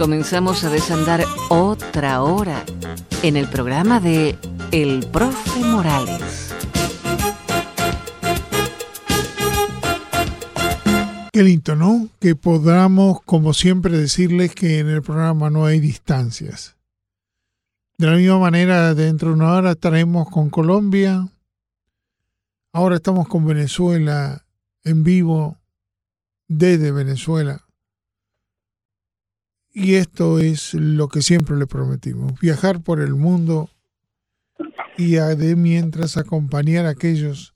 comenzamos a desandar otra hora en el programa de El Profe Morales. Qué lindo, ¿no? Que podamos, como siempre, decirles que en el programa no hay distancias. De la misma manera, dentro de una hora estaremos con Colombia. Ahora estamos con Venezuela en vivo desde Venezuela. Y esto es lo que siempre le prometimos, viajar por el mundo y de mientras acompañar a aquellos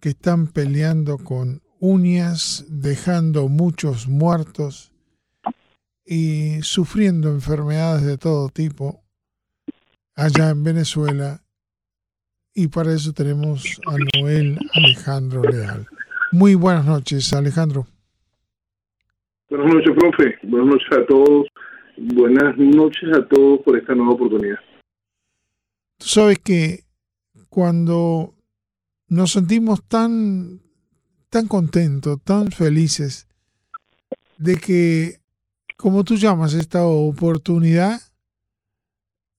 que están peleando con uñas, dejando muchos muertos y sufriendo enfermedades de todo tipo allá en Venezuela. Y para eso tenemos a Noel Alejandro Leal. Muy buenas noches, Alejandro. Buenas noches, profe. Buenas noches a todos. Buenas noches a todos por esta nueva oportunidad. Tú sabes que cuando nos sentimos tan, tan contentos, tan felices de que, como tú llamas esta oportunidad,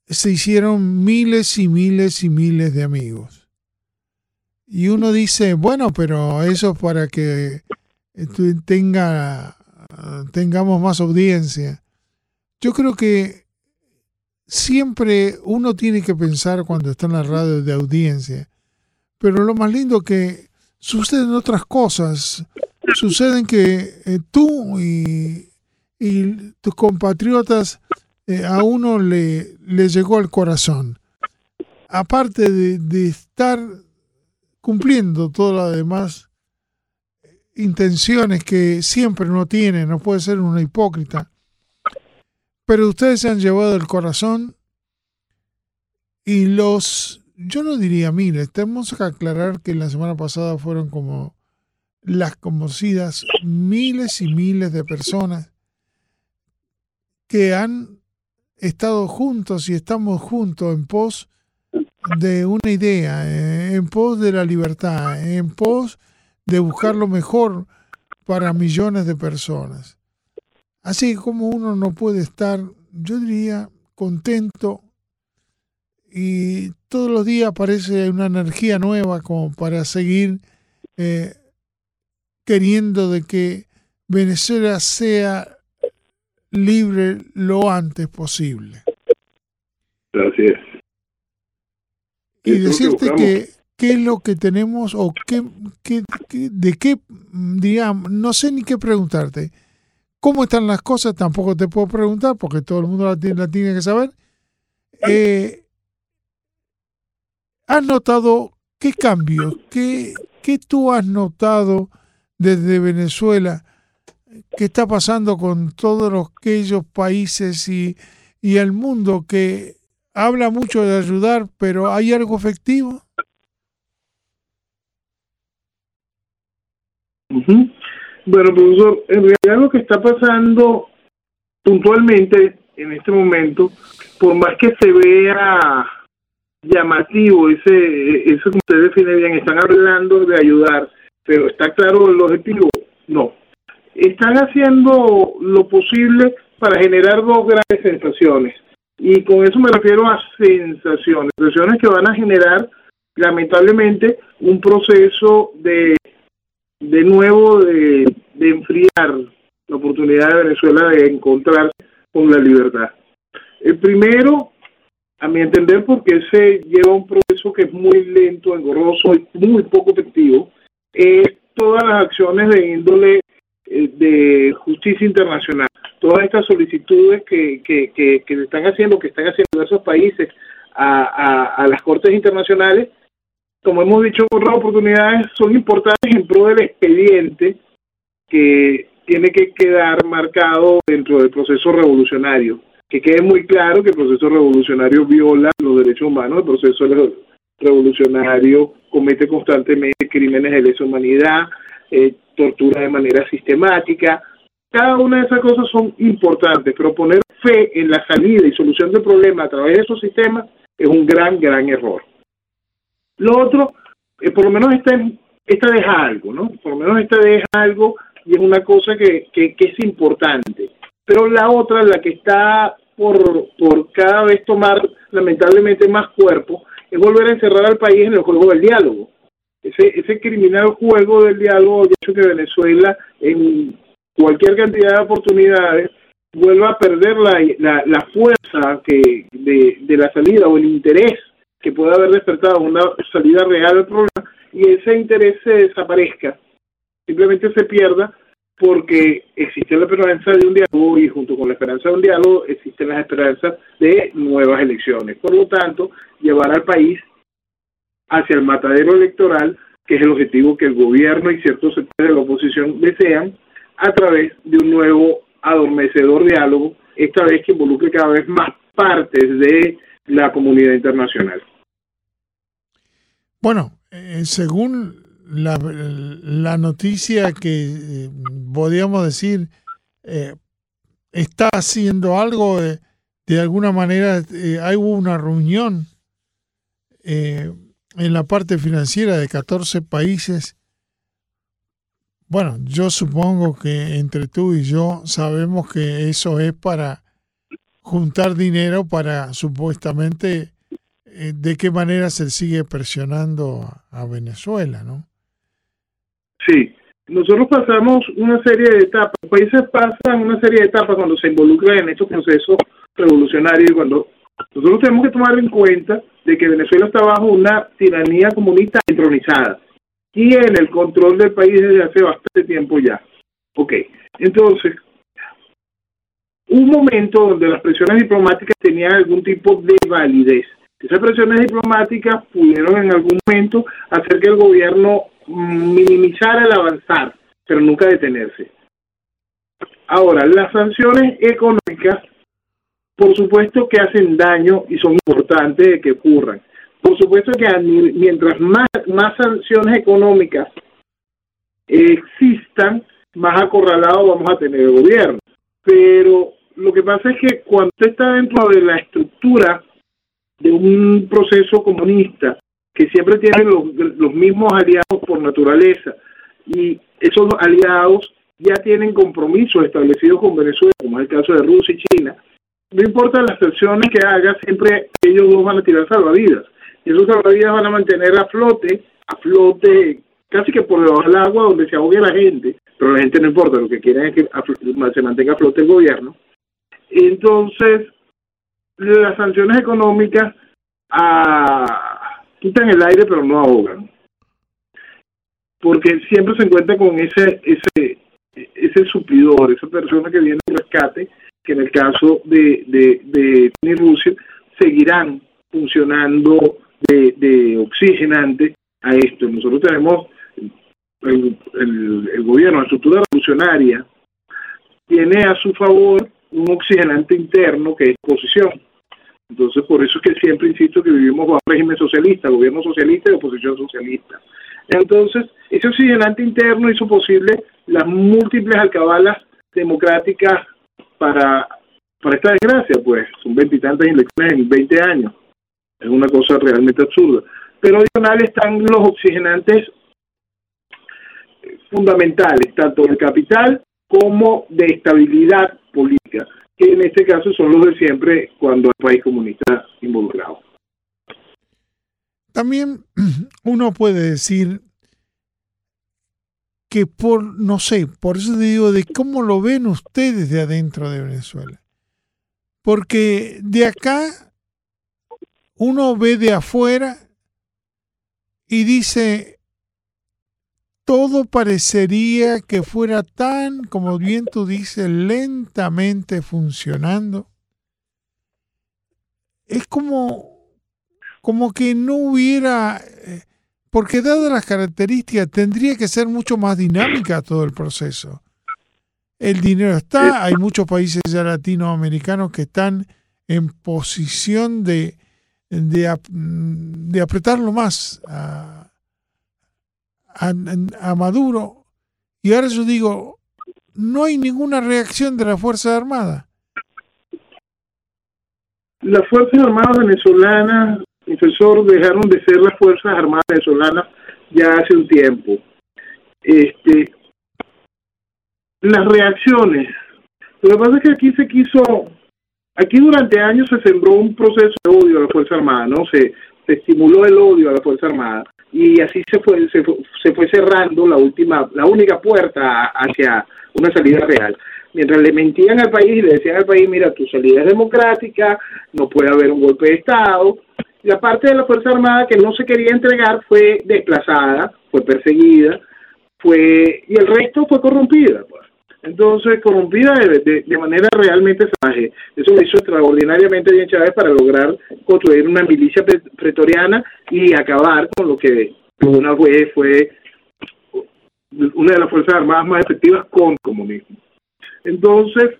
se hicieron miles y miles y miles de amigos. Y uno dice, bueno, pero eso es para que tenga tengamos más audiencia. Yo creo que siempre uno tiene que pensar cuando está en la radio de audiencia, pero lo más lindo que suceden otras cosas, suceden que eh, tú y, tus compatriotas eh, a uno le, le llegó al corazón. Aparte de, de estar cumpliendo todo lo demás intenciones que siempre no tiene, no puede ser una hipócrita. Pero ustedes se han llevado el corazón y los, yo no diría miles, tenemos que aclarar que la semana pasada fueron como las conocidas miles y miles de personas que han estado juntos y estamos juntos en pos de una idea, eh, en pos de la libertad, en pos de buscar lo mejor para millones de personas. Así como uno no puede estar, yo diría, contento y todos los días aparece una energía nueva como para seguir eh, queriendo de que Venezuela sea libre lo antes posible. Gracias. Y decirte que qué es lo que tenemos o qué, de qué, digamos, no sé ni qué preguntarte. ¿Cómo están las cosas? Tampoco te puedo preguntar porque todo el mundo la tiene, que saber. Eh, ¿Has notado qué cambios, qué, qué tú has notado desde Venezuela? ¿Qué está pasando con todos aquellos países y, y el mundo que habla mucho de ayudar, pero ¿hay algo efectivo? Bueno, profesor, en realidad lo que está pasando puntualmente en este momento, por más que se vea llamativo, ese, eso como usted define bien, están hablando de ayudar, pero está claro el objetivo, no. Están haciendo lo posible para generar dos grandes sensaciones. Y con eso me refiero a sensaciones, sensaciones que van a generar lamentablemente un proceso de de nuevo de, enfriar la oportunidad de Venezuela de encontrarse con la libertad. El primero, a mi entender, porque se lleva un proceso que es muy lento, engorroso y muy poco efectivo, es todas las acciones de índole eh, de justicia internacional, todas estas solicitudes que, que, que, que están haciendo, que están haciendo esos países a, a, a las cortes internacionales como hemos dicho otras oportunidades, son importantes en pro del expediente que tiene que quedar marcado dentro del proceso revolucionario. Que quede muy claro que el proceso revolucionario viola los derechos humanos, el proceso revolucionario comete constantemente crímenes de lesa humanidad, eh, tortura de manera sistemática. Cada una de esas cosas son importantes, pero poner fe en la salida y solución del problema a través de esos sistemas es un gran, gran error. Lo otro, eh, por lo menos esta, esta deja algo, ¿no? Por lo menos esta deja algo y es una cosa que, que, es importante. Pero la otra, la que está por, por cada vez tomar lamentablemente más cuerpo, es volver a encerrar al país en el juego del diálogo. Ese, ese criminal juego del diálogo ha hecho que Venezuela en cualquier cantidad de oportunidades vuelva a perder la, la, fuerza que de, de, la salida o el interés que puede haber despertado una salida real del problema y ese interés se desaparezca, simplemente se pierda porque existe la esperanza de un diálogo y junto con la esperanza de un diálogo existen las esperanzas de nuevas elecciones. Por lo tanto, llevar al país hacia el matadero electoral, que es el objetivo que el gobierno y ciertos sectores de la oposición desean, a través de un nuevo adormecedor diálogo, esta vez que involucre cada vez más partes de la comunidad internacional. Bueno, eh, según la, la, noticia que eh, podríamos decir eh, está haciendo algo, de alguna manera hay una reunión en la parte financiera de 14 países. Bueno, yo supongo que entre tú y yo sabemos que eso es para juntar dinero para supuestamente eh, de qué manera se sigue presionando a Venezuela, ¿no? Sí, nosotros pasamos una serie de etapas, los países pasan una serie de etapas cuando se involucran en estos procesos revolucionarios y cuando nosotros tenemos que tomar en cuenta de que Venezuela está bajo una tiranía comunista entronizada en el control del país desde hace bastante tiempo ya. Ok, entonces, un momento donde las presiones diplomáticas tenían algún tipo de validez. Esas presiones diplomáticas pudieron en algún momento hacer que el gobierno minimizara el avanzar, pero nunca detenerse. Ahora, las sanciones económicas, por supuesto que hacen daño y son importantes de que ocurran. Por supuesto que mientras más, más sanciones económicas existan, más acorralado vamos a tener el gobierno. Pero lo que pasa es que cuando está dentro de la estructura de un proceso comunista, que siempre tiene los, los mismos aliados por naturaleza, y esos aliados ya tienen compromisos establecidos con Venezuela, como es el caso de Rusia y China, no importa las sanciones que haga, siempre ellos dos van a tirar salvavidas. Y esos salvavidas van a mantener a flote, a flote casi que por debajo del agua donde se ahogue la gente, pero la gente no importa, lo que quieren es que se mantenga a flote el gobierno. Entonces, las sanciones económicas ah, quitan el aire pero no ahogan. Porque siempre se encuentra con ese, ese, ese suplidor, esa persona que viene de rescate, que en el caso de, de, de Rusia seguirán funcionando de, oxigenante a esto. Nosotros tenemos el, el, gobierno, la estructura revolucionaria, tiene a su favor un oxigenante interno que es oposición. Entonces, por eso es que siempre insisto que vivimos bajo régimen socialista, gobierno socialista y oposición socialista. Entonces, ese oxigenante interno hizo posible las múltiples alcabalas democráticas para, para esta desgracia, pues son veintitantas elecciones en 20 años es una cosa realmente absurda. Pero adicional están los oxigenantes fundamentales, tanto del capital como de estabilidad política, en este caso son los de siempre cuando hay país comunista involucrado. También uno puede decir que por, no sé, por eso te digo de cómo lo ven ustedes de adentro de Venezuela. Porque de acá uno ve de afuera y dice, todo parecería que fuera tan, como bien tú dices, lentamente funcionando. Es como, como que no hubiera, eh, porque dadas las características, tendría que ser mucho más dinámica todo el proceso. El dinero está, hay muchos países ya latinoamericanos que están en posición de, de, de apretarlo más a, a, Maduro. Y ahora yo digo, no hay ninguna reacción de las Fuerzas Armadas. Las Fuerzas Armadas venezolanas, profesor, dejaron de ser las Fuerzas Armadas venezolanas ya hace un tiempo. Este, las reacciones Lo que pasa es que aquí se quiso, aquí durante años se sembró un proceso de odio a la Fuerza Armada, ¿no? Se, se estimuló el odio a la Fuerza Armada y así se fue, se fue, se fue cerrando la última, la única puerta hacia una salida real mientras le mentían al país y le decían al país, mira, tu salida es democrática, no puede haber un golpe de Estado. La parte de la Fuerza Armada que no se quería entregar fue desplazada, fue perseguida, fue y el resto fue corrompida. Entonces, corrompida de, de, manera realmente salvaje. Eso lo hizo extraordinariamente bien Chávez para lograr construir una milicia pretoriana y acabar con lo que una vez fue una de las Fuerzas Armadas más efectivas con el comunismo. Entonces,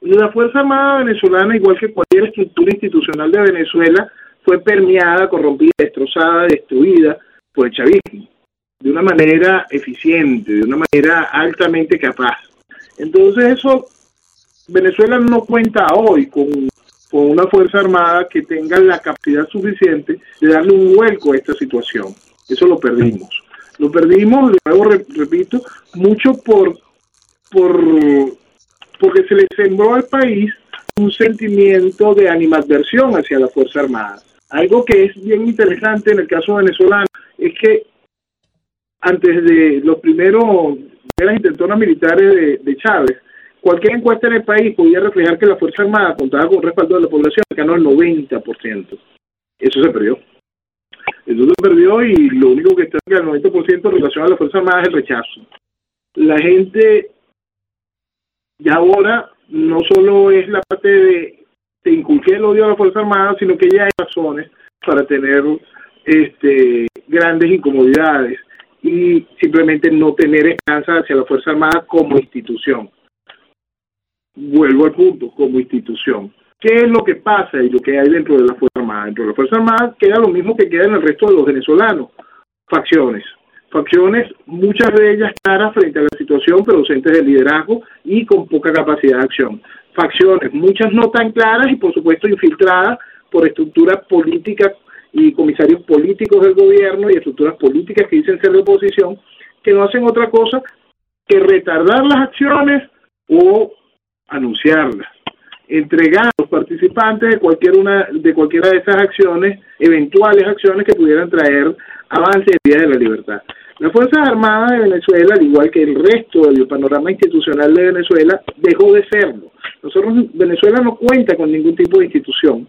la Fuerza Armada venezolana, igual que cualquier estructura institucional de Venezuela, fue permeada, corrompida, destrozada, destruida por el chavismo, de una manera eficiente, de una manera altamente capaz. Entonces eso, Venezuela no cuenta hoy con, con una Fuerza Armada que tenga la capacidad suficiente de darle un vuelco a esta situación. Eso lo perdimos. Lo perdimos, luego repito, mucho por por porque se le sembró al país un sentimiento de animadversión hacia la Fuerza Armada. Algo que es bien interesante en el caso venezolano es que antes de los primeros las intentonas militares de, Chávez, cualquier encuesta en el país podía reflejar que la Fuerza Armada contaba con respaldo de la población, ganó el 90%. Eso se perdió. Eso se perdió y lo único que está en el 90% en relación a la Fuerza Armada es el rechazo. La gente y ahora no solo es la parte de, de inculqué el odio a la Fuerza Armada, sino que ya hay razones para tener este, grandes incomodidades y simplemente no tener esperanza hacia la Fuerza Armada como institución. Vuelvo al punto, como institución. ¿Qué es lo que pasa y lo que hay dentro de la Fuerza Armada? Dentro de la Fuerza Armada queda lo mismo que queda en el resto de los venezolanos, facciones facciones, muchas de ellas claras frente a la situación, pero ausentes de liderazgo y con poca capacidad de acción. Facciones, muchas no tan claras y por supuesto infiltradas por estructuras políticas y comisarios políticos del gobierno y estructuras políticas que dicen ser de oposición, que no hacen otra cosa que retardar las acciones o anunciarlas, entregar a los participantes de cualquier una de cualquiera de esas acciones, eventuales acciones que pudieran traer avance en vía de la libertad. Las Fuerzas Armadas de Venezuela, al igual que el resto del panorama institucional de Venezuela, dejó de serlo. Nosotros, Venezuela no cuenta con ningún tipo de institución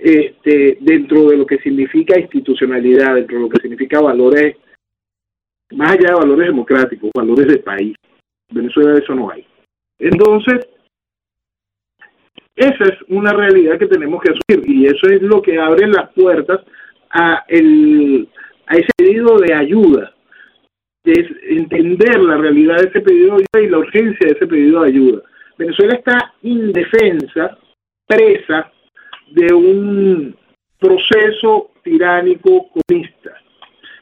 este, dentro de lo que significa institucionalidad, dentro de lo que significa valores, más allá de valores democráticos, valores de país. Venezuela eso no hay. Entonces, esa es una realidad que tenemos que asumir y eso es lo que abre las puertas a, el, a ese pedido de ayuda es entender la realidad de ese pedido de ayuda y la urgencia de ese pedido de ayuda. Venezuela está indefensa, presa de un proceso tiránico comunista.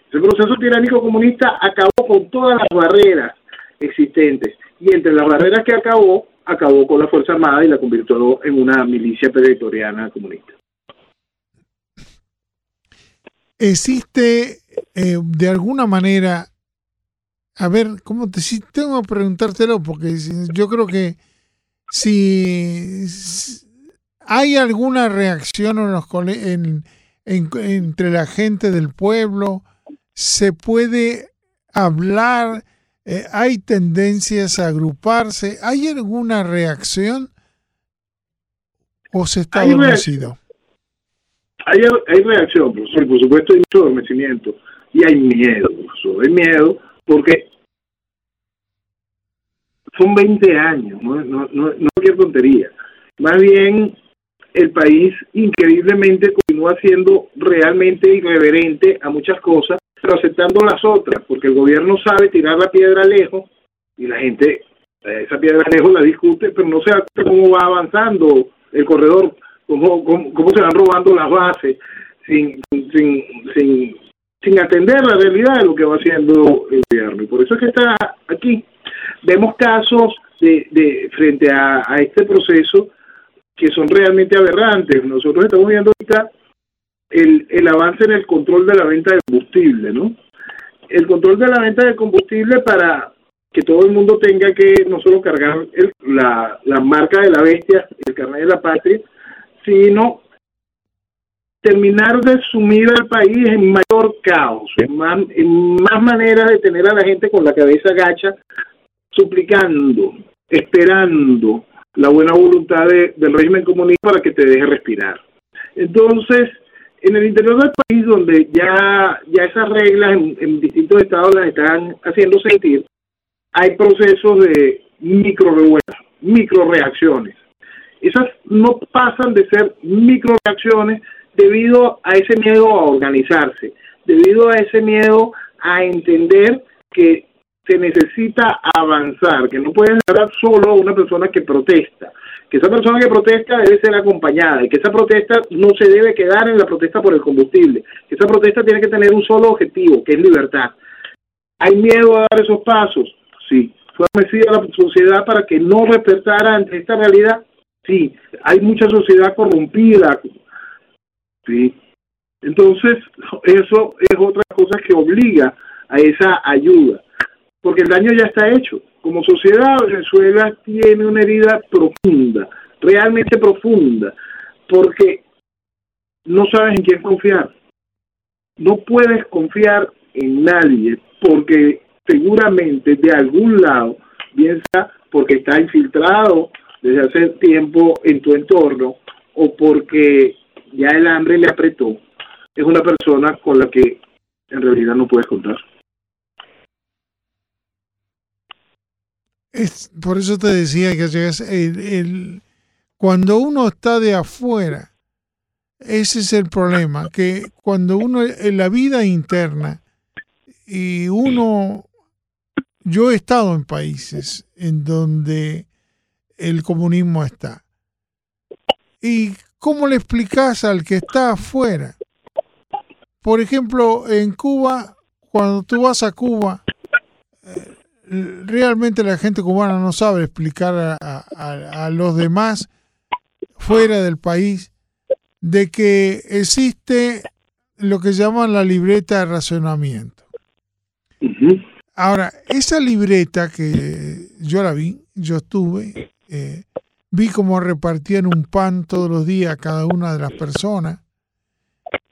Ese proceso tiránico comunista acabó con todas las barreras existentes y entre las barreras que acabó, acabó con la Fuerza Armada y la convirtió en una milicia pretoriana comunista. ¿Existe eh, de alguna manera a ver, ¿cómo te, si tengo que preguntártelo? Porque yo creo que si hay alguna reacción en entre la gente del pueblo, se puede hablar, eh, hay tendencias a agruparse, ¿hay alguna reacción o se está adormecido? Hay, hay reacción, profesor, por supuesto hay mucho adormecimiento y hay miedo, profesor, hay miedo porque son 20 años, no, no, no, no cualquier tontería. Más bien, el país increíblemente continúa siendo realmente irreverente a muchas cosas, pero aceptando las otras, porque el gobierno sabe tirar la piedra lejos y la gente esa piedra lejos la discute, pero no se da cómo va avanzando el corredor, cómo, cómo, cómo se van robando las bases sin, sin, sin, sin atender la realidad de lo que va haciendo el gobierno. Y por eso es que está aquí. Vemos casos de, de frente a, este proceso que son realmente aberrantes. Nosotros estamos viendo ahorita el, el avance en el control de la venta de combustible, ¿no? El control de la venta de combustible para que todo el mundo tenga que no solo cargar la, la marca de la bestia, el carnet de la patria, sino terminar de sumir al país en mayor caos, en más, en más maneras de tener a la gente con la cabeza gacha, suplicando, esperando la buena voluntad del régimen comunista para que te deje respirar. Entonces, en el interior del país, donde ya, ya esas reglas en, en distintos estados las están haciendo sentir, hay procesos de micro revueltas, micro reacciones. Esas no pasan de ser micro reacciones debido a ese miedo a organizarse, debido a ese miedo a entender que se necesita avanzar, que no pueden dar solo una persona que protesta, que esa persona que protesta debe ser acompañada y que esa protesta no se debe quedar en la protesta por el combustible, que esa protesta tiene que tener un solo objetivo, que es libertad. ¿Hay miedo a dar esos pasos? Sí. ¿Fue la sociedad para que no despertara ante esta realidad? Sí. ¿Hay mucha sociedad corrompida, ¿sí? Entonces, eso es otra cosa que obliga a esa ayuda, porque el daño ya está hecho. Como sociedad, Venezuela tiene una herida profunda, realmente profunda, porque no sabes en quién confiar. No puedes confiar en nadie, porque seguramente de algún lado, bien sea porque está infiltrado desde hace tiempo en tu entorno o porque ya el hambre le apretó, es una persona con la que en realidad no puedes contar. Es, por eso te decía que el, el, cuando uno está de afuera, ese es el problema, que cuando uno en la vida interna y uno, yo he estado en países en donde el comunismo está. Y ¿Cómo le explicas al que está afuera? Por ejemplo, en Cuba, cuando tú vas a Cuba, eh, realmente la gente cubana no sabe explicar a, los demás fuera del país de que existe lo que llaman la libreta de racionamiento. Ahora, esa libreta que yo la vi, yo estuve, eh, vi cómo repartían un pan todos los días a cada una de las personas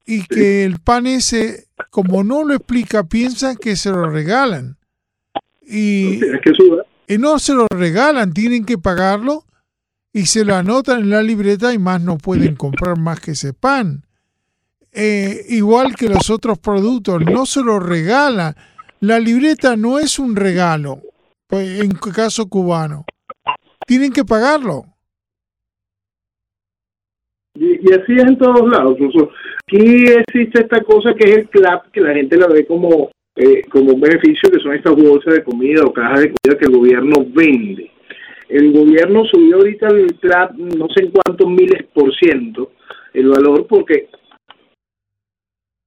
y que el pan ese, como no lo explica, piensan que se lo regalan. Y, y no se lo regalan, tienen que pagarlo y se lo anotan en la libreta y más no pueden comprar más que ese pan. Eh, igual que los otros productos, no se lo regalan. La libreta no es un regalo, pues, en caso cubano tienen que pagarlo. Y, así es en todos lados. Aquí existe esta cosa que es el CLAP, que la gente la ve como, eh, como un beneficio, que son estas bolsas de comida o cajas de comida que el gobierno vende. El gobierno subió ahorita el CLAP no sé en cuántos miles por ciento el valor porque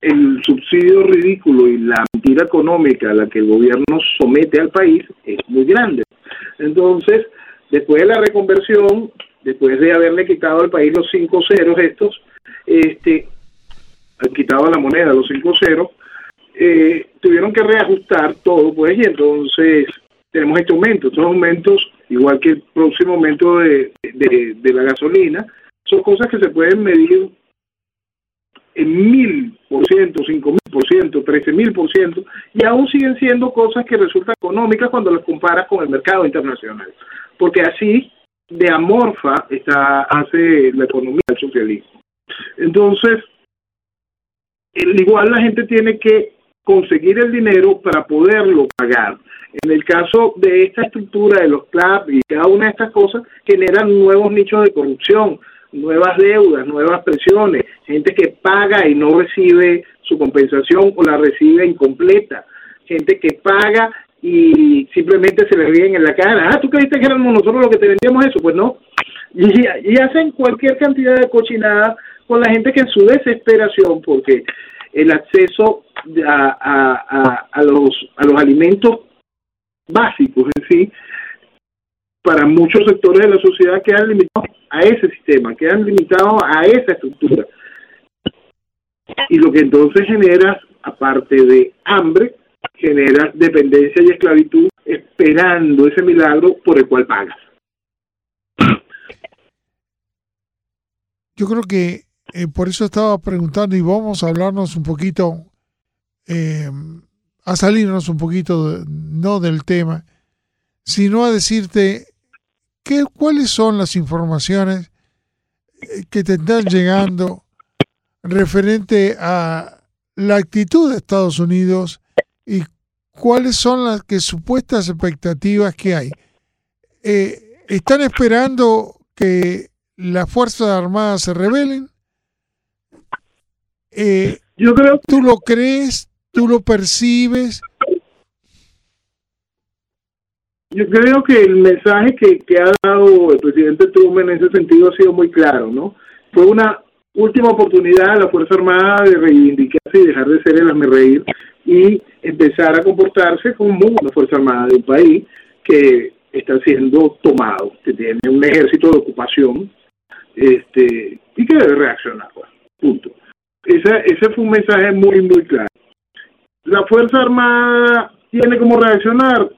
el subsidio ridículo y la mentira económica a la que el gobierno somete al país es muy grande. Entonces, Después de la reconversión, después de haberle quitado al país los cinco ceros estos, este, han quitado la moneda, los cinco ceros, eh, tuvieron que reajustar todo, pues, y entonces tenemos este aumento. Estos aumentos, igual que el próximo aumento de, de, la gasolina, son cosas que se pueden medir en mil por ciento, cinco mil por ciento, trece mil por ciento, y aún siguen siendo cosas que resultan económicas cuando las comparas con el mercado internacional porque así de amorfa está, hace la economía del socialismo. Entonces, igual la gente tiene que conseguir el dinero para poderlo pagar. En el caso de esta estructura de los CLAP y cada una de estas cosas generan nuevos nichos de corrupción, nuevas deudas, nuevas presiones, gente que paga y no recibe su compensación o la recibe incompleta, gente que paga y simplemente se le ríen en la cara. Ah, ¿tú creíste que éramos nosotros los que te vendíamos eso? Pues no. Y, hacen cualquier cantidad de cochinada con la gente que en su desesperación, porque el acceso a, a, a, los, a los alimentos básicos en sí para muchos sectores de la sociedad quedan limitados a ese sistema, quedan limitados a esa estructura. Y lo que entonces genera, aparte de hambre, genera dependencia y esclavitud esperando ese milagro por el cual pagas. Yo creo que eh, por eso estaba preguntando y vamos a hablarnos un poquito, eh, a salirnos un poquito, no del tema, sino a decirte qué, cuáles son las informaciones eh, que te están llegando referente a la actitud de Estados Unidos y cuáles son las que supuestas expectativas que hay. ¿Están esperando que las Fuerzas Armadas se rebelen? Eh, Yo creo ¿Tú lo crees? ¿Tú lo percibes? Yo creo que el mensaje que, que, ha dado el presidente Trump en ese sentido ha sido muy claro, ¿no? Fue una última oportunidad a la Fuerza Armada de reivindicarse y dejar de ser el reír y empezar a comportarse como una Fuerza Armada de un país que está siendo tomado, que tiene un ejército de ocupación este y que debe reaccionar, pues, punto. Ese, ese fue un mensaje muy, muy claro. La Fuerza Armada tiene como reaccionar.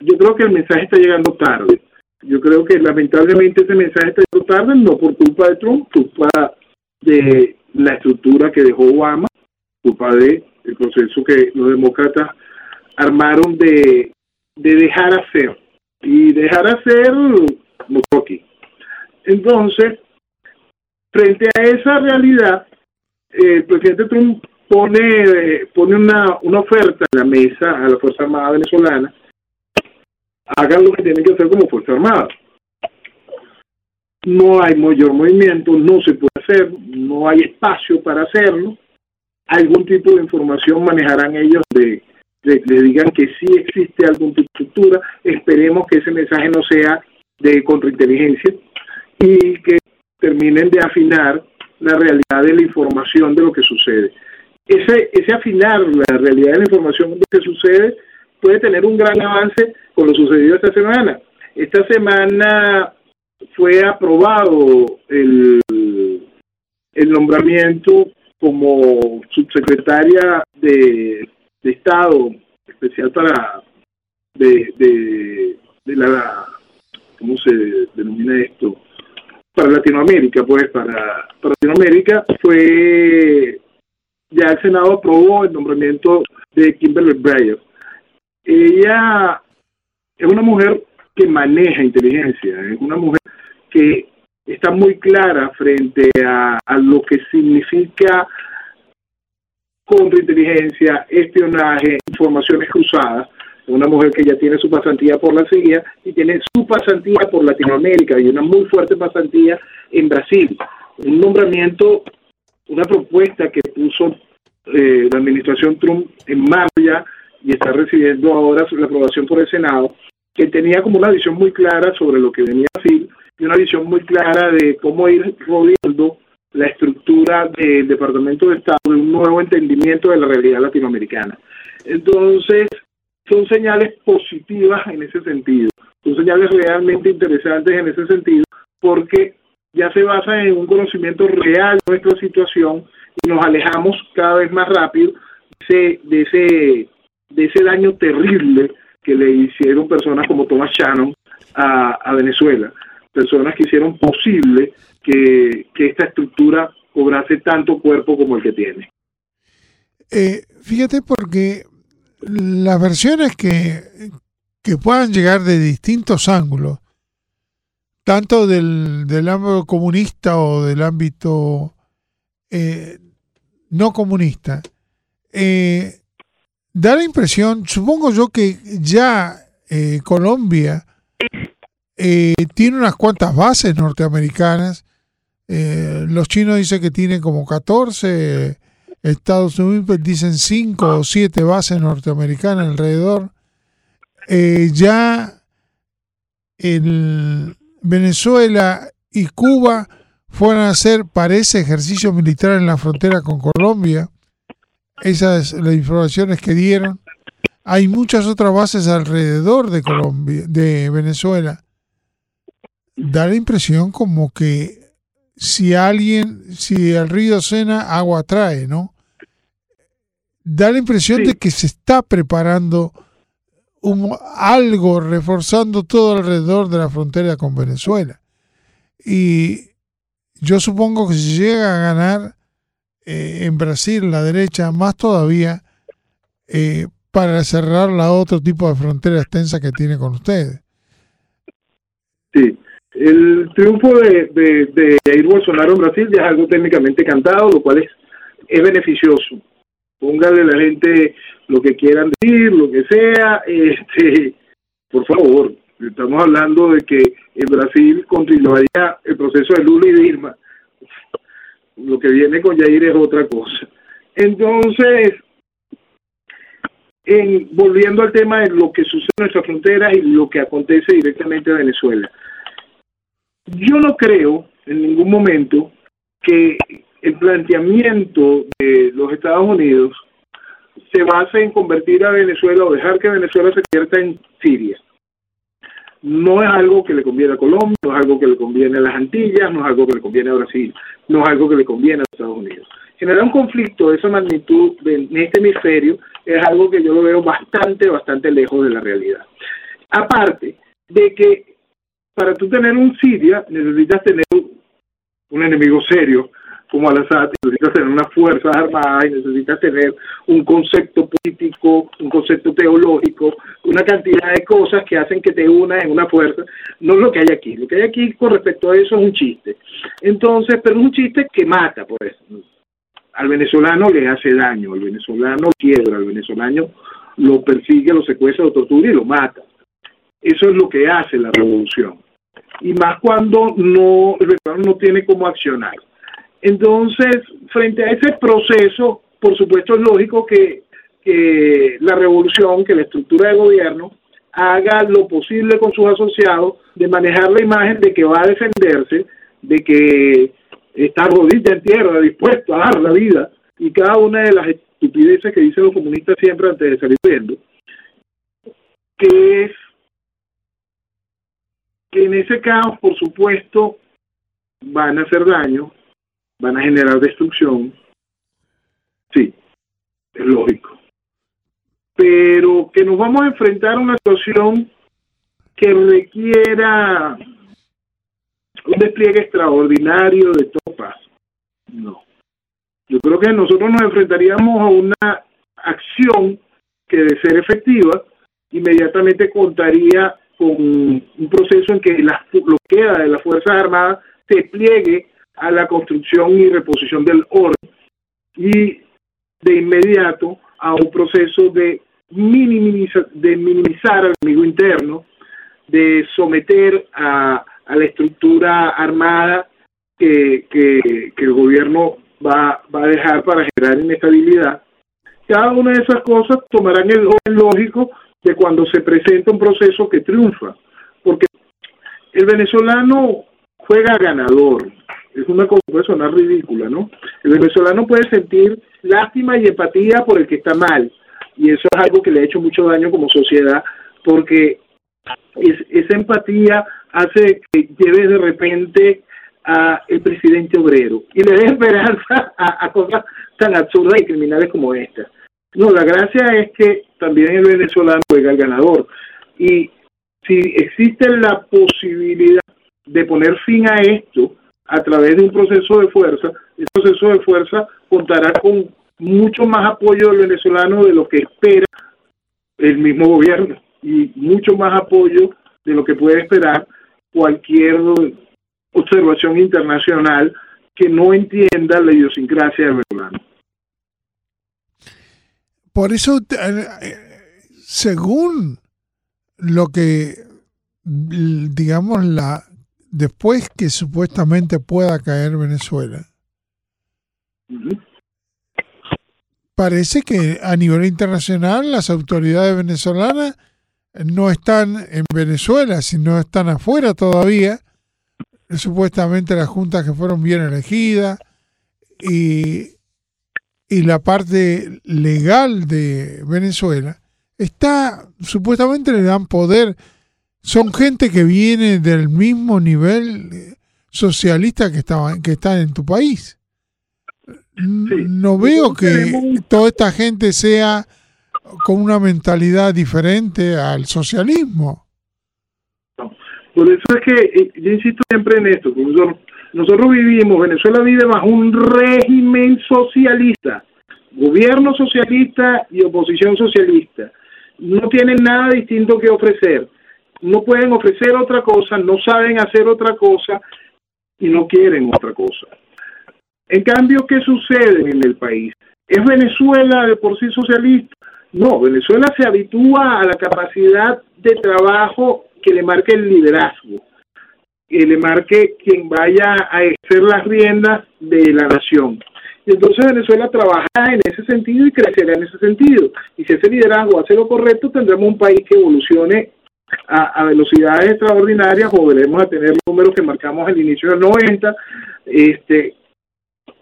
Yo creo que el mensaje está llegando tarde. Yo creo que lamentablemente ese mensaje está llegando tarde, no por culpa de Trump, culpa de la estructura que dejó Obama, culpa de el proceso que los demócratas armaron de, de dejar hacer. Y dejar hacer no aquí. Entonces, frente a esa realidad, el presidente Trump pone, pone una, una oferta en la mesa a la Fuerza Armada venezolana, hagan lo que tienen que hacer como Fuerza Armada. No hay mayor movimiento, no se puede hacer, no hay espacio para hacerlo. Algún tipo de información manejarán ellos de, le digan que sí existe algún tipo de estructura. Esperemos que ese mensaje no sea de contrainteligencia y que terminen de afinar la realidad de la información de lo que sucede. Ese, ese afinar la realidad de la información de lo que sucede puede tener un gran avance con lo sucedido esta semana. Esta semana fue aprobado el, el nombramiento como subsecretaria de, de Estado especial para de, de, de la ¿cómo se denomina esto? Para Latinoamérica, pues para, para Latinoamérica fue, ya el Senado aprobó el nombramiento de Kimberly Breyer. Ella es una mujer que maneja inteligencia, es una mujer que está muy clara frente a, a lo que significa contrainteligencia, espionaje, informaciones cruzadas, una mujer que ya tiene su pasantía por la CIA y tiene su pasantía por Latinoamérica y una muy fuerte pasantía en Brasil. Un nombramiento, una propuesta que puso eh, la administración Trump en marcha y está recibiendo ahora la aprobación por el Senado, que tenía como una visión muy clara sobre lo que venía a decir y una visión muy clara de cómo ir rodeando la estructura del Departamento de Estado de un nuevo entendimiento de la realidad latinoamericana. Entonces, son señales positivas en ese sentido, son señales realmente interesantes en ese sentido, porque ya se basa en un conocimiento real de nuestra situación y nos alejamos cada vez más rápido de ese, daño terrible que le hicieron personas como Thomas Shannon a, Venezuela, personas que hicieron posible que, que, esta estructura cobrase tanto cuerpo como el que tiene. Eh, fíjate porque las versiones que, que puedan llegar de distintos ángulos, tanto del, del ámbito comunista o del ámbito eh, no comunista, eh, da la impresión, supongo yo que ya eh, Colombia eh, tiene unas cuantas bases norteamericanas, eh, los chinos dicen que tienen como 14, Estados Unidos dicen cinco o siete bases norteamericanas alrededor. Eh, ya en Venezuela y Cuba fueron a hacer, parece, ejercicio militar en la frontera con Colombia. Esas las informaciones que dieron. Hay muchas otras bases alrededor de Colombia, de Venezuela. Da la impresión como que si alguien, si el río Sena agua trae, ¿no? Da la impresión Sí. de que se está preparando un, algo, reforzando todo alrededor de la frontera con Venezuela. Y yo supongo que si llega a ganar eh, en Brasil la derecha, más todavía eh, para cerrar la otro tipo de frontera extensa que tiene con ustedes. Sí, el triunfo de, de, de Jair Bolsonaro en Brasil ya es algo técnicamente cantado, lo cual es, es beneficioso. Póngale a la gente lo que quieran decir, lo que sea, este, por favor, estamos hablando de que en Brasil continuaría el proceso de Lula y Dilma. Lo que viene con Jair es otra cosa. Entonces, en, volviendo al tema de lo que sucede en nuestras fronteras y lo que acontece directamente en Venezuela. Yo no creo en ningún momento que el planteamiento de los Estados Unidos se base en convertir a Venezuela o dejar que Venezuela se convierta en Siria. No es algo que le conviene a Colombia, no es algo que le conviene a las Antillas, no es algo que le conviene a Brasil, no es algo que le conviene a Estados Unidos. Generar un conflicto de esa magnitud en este hemisferio es algo que yo lo veo bastante, bastante lejos de la realidad. Aparte de que para tú tener un Siria necesitas tener un enemigo serio como Al-Assad, necesitas tener unas fuerzas armadas y necesitas tener un concepto político, un concepto teológico, una cantidad de cosas que hacen que te unas en una fuerza. No es lo que hay aquí. Lo que hay aquí con respecto a eso es un chiste. Entonces, pero es un chiste que mata, por eso. Al venezolano le hace daño, al venezolano quiebra, al venezolano lo persigue, lo secuestra, lo tortura y lo mata. Eso es lo que hace la revolución. Y más cuando no, el venezolano no tiene cómo accionar. Entonces, frente a ese proceso, por supuesto es lógico que, la revolución, que la estructura de gobierno haga lo posible con sus asociados de manejar la imagen de que va a defenderse, de que está rodilla en tierra, dispuesto a dar la vida, y cada una de las estupideces que dicen los comunistas siempre antes de salir viendo, que es que en ese caos, por supuesto, van a hacer daño, van a generar destrucción. Sí, es lógico. Pero que nos vamos a enfrentar a una situación que requiera un despliegue extraordinario de tropas. No. Yo creo que nosotros nos enfrentaríamos a una acción que de ser efectiva, inmediatamente contaría con un proceso en que la, lo que queda de las Fuerzas Armadas se pliegue a la construcción y reposición del orden y de inmediato a un proceso de, minimizar, de minimizar al enemigo interno, de someter a, la estructura armada que, el gobierno va, va a dejar para generar inestabilidad. Cada una de esas cosas tomarán el orden lógico de cuando se presenta un proceso que triunfa, porque el venezolano juega ganador, es una cosa puede sonar ridícula, ¿no? El venezolano puede sentir lástima y empatía por el que está mal, y eso es algo que le ha hecho mucho daño como sociedad, porque es, esa empatía hace que lleve de repente a el presidente obrero y le dé esperanza a, a cosas tan absurdas y criminales como esta. No, la gracia es que también el venezolano juega el ganador. Y si existe la posibilidad de poner fin a esto a través de un proceso de fuerza, el proceso de fuerza contará con mucho más apoyo del venezolano de lo que espera el mismo gobierno y mucho más apoyo de lo que puede esperar cualquier observación internacional que no entienda la idiosincrasia del venezolano. Por eso, eh, según lo que, digamos, la después que supuestamente pueda caer Venezuela, parece que a nivel internacional las autoridades venezolanas no están en Venezuela, sino están afuera todavía. Supuestamente las juntas que fueron bien elegidas y, y la parte legal de Venezuela está, supuestamente le dan poder son gente que viene del mismo nivel socialista que estaba que está en tu país. No veo que toda esta gente sea con una mentalidad diferente al socialismo. Por eso es que eh, yo insisto siempre en esto, Nosotros vivimos, Venezuela vive bajo un régimen socialista, gobierno socialista y oposición socialista. No tienen nada distinto que ofrecer. No pueden ofrecer otra cosa, no saben hacer otra cosa y no quieren otra cosa. En cambio, ¿qué sucede en el país? ¿Es Venezuela de por sí socialista? No, Venezuela se habitúa a la capacidad de trabajo que le marque el liderazgo, que le marque quien vaya a ejercer las riendas de la nación. Y entonces Venezuela trabaja en ese sentido y crecerá en ese sentido. Y si ese liderazgo hace lo correcto, tendremos un país que evolucione a, velocidades extraordinarias, volveremos a tener números que marcamos al inicio del 90, este,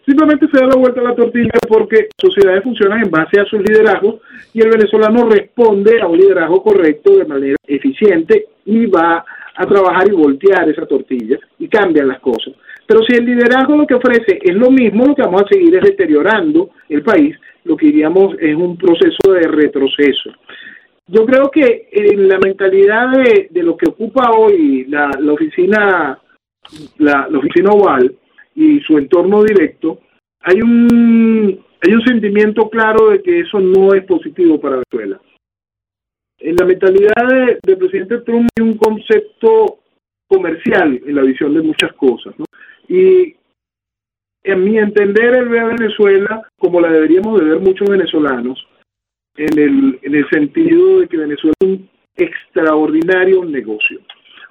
Simplemente se da la vuelta a la tortilla porque sociedades funcionan en base a sus liderazgos y el venezolano responde a un liderazgo correcto de manera eficiente y va a trabajar y voltear esa tortilla y cambian las cosas. Pero si el liderazgo lo que ofrece es lo mismo, lo que vamos a seguir es deteriorando el país, lo que diríamos es un proceso de retroceso. Yo creo que en la mentalidad de, de lo que ocupa hoy la, oficina la, oficina oval, y su entorno directo, hay un, hay un sentimiento claro de que eso no es positivo para Venezuela. En la mentalidad del presidente Trump hay un concepto comercial en la visión de muchas cosas. ¿no? Y en mi entender, él ve a Venezuela como la deberíamos de ver muchos venezolanos, en el, en el sentido de que Venezuela es un extraordinario negocio,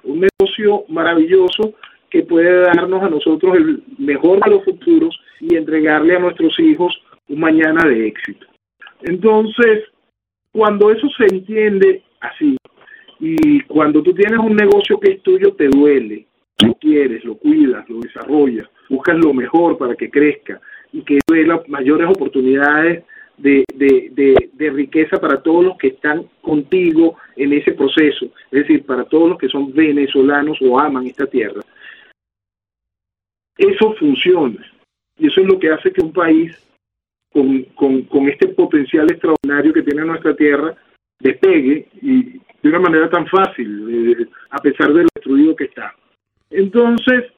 un negocio maravilloso que puede darnos a nosotros el mejor de los futuros y entregarle a nuestros hijos un mañana de éxito. Entonces, cuando eso se entiende así, y cuando tú tienes un negocio que es tuyo, te duele, lo quieres, lo cuidas, lo desarrollas, buscas lo mejor para que crezca y que dé las mayores oportunidades de, de, de, riqueza para todos los que están contigo en ese proceso, es decir, para todos los que son venezolanos o aman esta tierra eso funciona. Y eso es lo que hace que un país con, con, este potencial extraordinario que tiene nuestra tierra despegue y de una manera tan fácil, eh, a pesar de lo destruido que está. Entonces,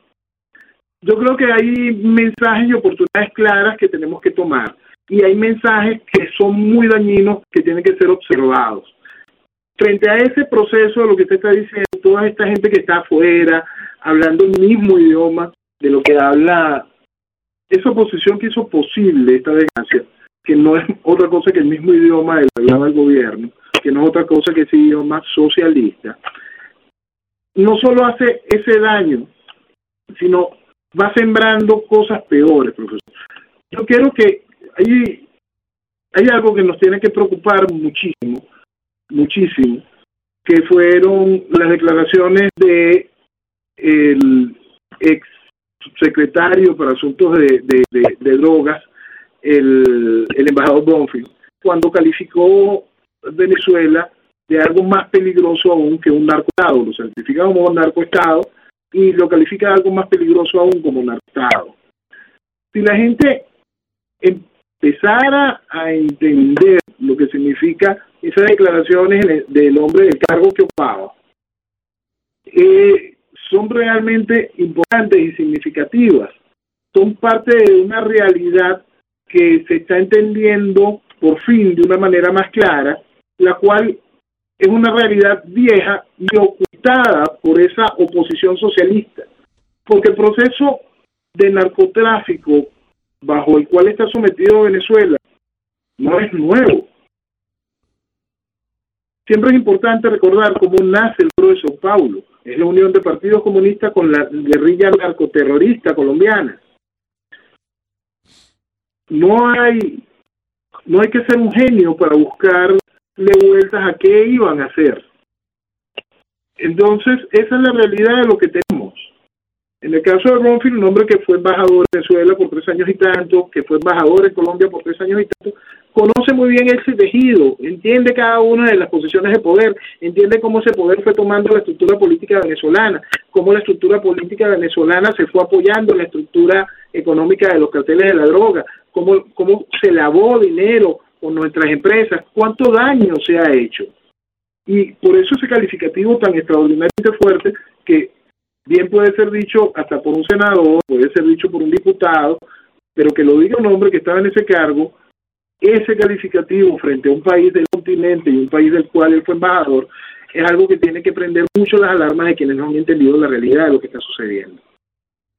yo creo que hay mensajes y oportunidades claras que tenemos que tomar y hay mensajes que son muy dañinos que tienen que ser observados. Frente a ese proceso de lo que usted está diciendo, toda esta gente que está afuera, hablando el mismo idioma, de lo que habla esa oposición que hizo posible esta desgracia, que no es otra cosa que el mismo idioma del del gobierno, que no es otra cosa que ese idioma socialista, no solo hace ese daño, sino va sembrando cosas peores, profesor. Yo quiero que hay, hay algo que nos tiene que preocupar muchísimo, muchísimo, que fueron las declaraciones de el ex subsecretario para asuntos de, drogas, el, el embajador Bonfield, cuando calificó Venezuela de algo más peligroso aún que un narcoestado, lo certifica como narcoestado y lo califica de algo más peligroso aún como narcoestado. Si la gente empezara a entender lo que significa esas declaraciones del hombre del cargo que ocupaba, eh, son realmente importantes y significativas. Son parte de una realidad que se está entendiendo por fin de una manera más clara, la cual es una realidad vieja y ocultada por esa oposición socialista. Porque el proceso de narcotráfico bajo el cual está sometido Venezuela no es nuevo. Siempre es importante recordar cómo nace el Pro de Sao Paulo es la unión de partidos comunistas con la guerrilla narcoterrorista colombiana. No hay, no hay que ser un genio para buscarle vueltas a qué iban a hacer. Entonces, esa es la realidad de lo que tenemos. En el caso de Ronfield, un hombre que fue embajador en Venezuela por tres años y tanto, que fue embajador en Colombia por tres años y tanto, conoce muy bien ese tejido, entiende cada una de las posiciones de poder, entiende cómo ese poder fue tomando la estructura política venezolana, cómo la estructura política venezolana se fue apoyando en la estructura económica de los carteles de la droga, cómo, cómo se lavó dinero con nuestras empresas, cuánto daño se ha hecho. Y por eso ese calificativo tan extraordinariamente fuerte que bien puede ser dicho hasta por un senador, puede ser dicho por un diputado, pero que lo diga un hombre que estaba en ese cargo, ese calificativo frente a un país del continente y un país del cual él fue embajador, es algo que tiene que prender mucho las alarmas de quienes no han entendido la realidad de lo que está sucediendo.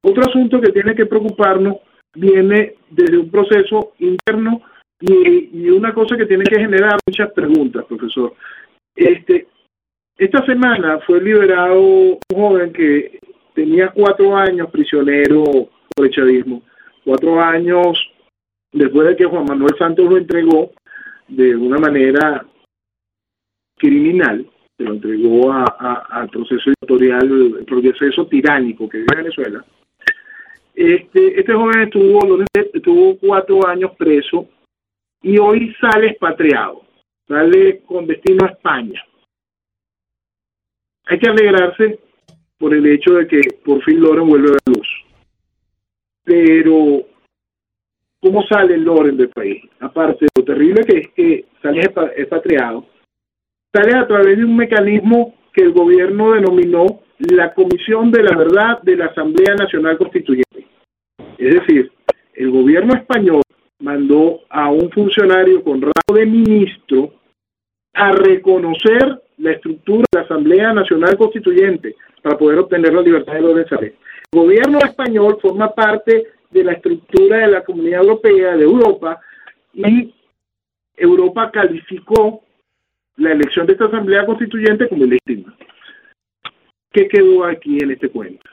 Otro asunto que tiene que preocuparnos viene desde un proceso interno y, una cosa que tiene que generar muchas preguntas, profesor. Este, esta semana fue liberado un joven que tenía cuatro años prisionero por el chavismo, cuatro años después de que Juan Manuel Santos lo entregó de una manera criminal, se lo entregó al proceso editorial, proceso tiránico que vive en Venezuela. Este, este joven estuvo cuatro años preso y hoy sale expatriado, sale con destino a España. Hay que alegrarse por el hecho de que por fin Loren vuelve a la luz. Pero, ¿cómo sale Loren del país? Aparte, lo terrible que es que sale expatriado, sale a través de un mecanismo que el gobierno denominó la Comisión de la Verdad de la Asamblea Nacional Constituyente. Es decir, el gobierno español mandó a un funcionario con rango de ministro a reconocer la estructura de la Asamblea Nacional Constituyente para poder obtener la libertad de los El gobierno español forma parte de la estructura de la Comunidad Europea, de Europa, y Europa calificó la elección de esta Asamblea Constituyente como ilegítima. ¿Qué quedó aquí en este cuento?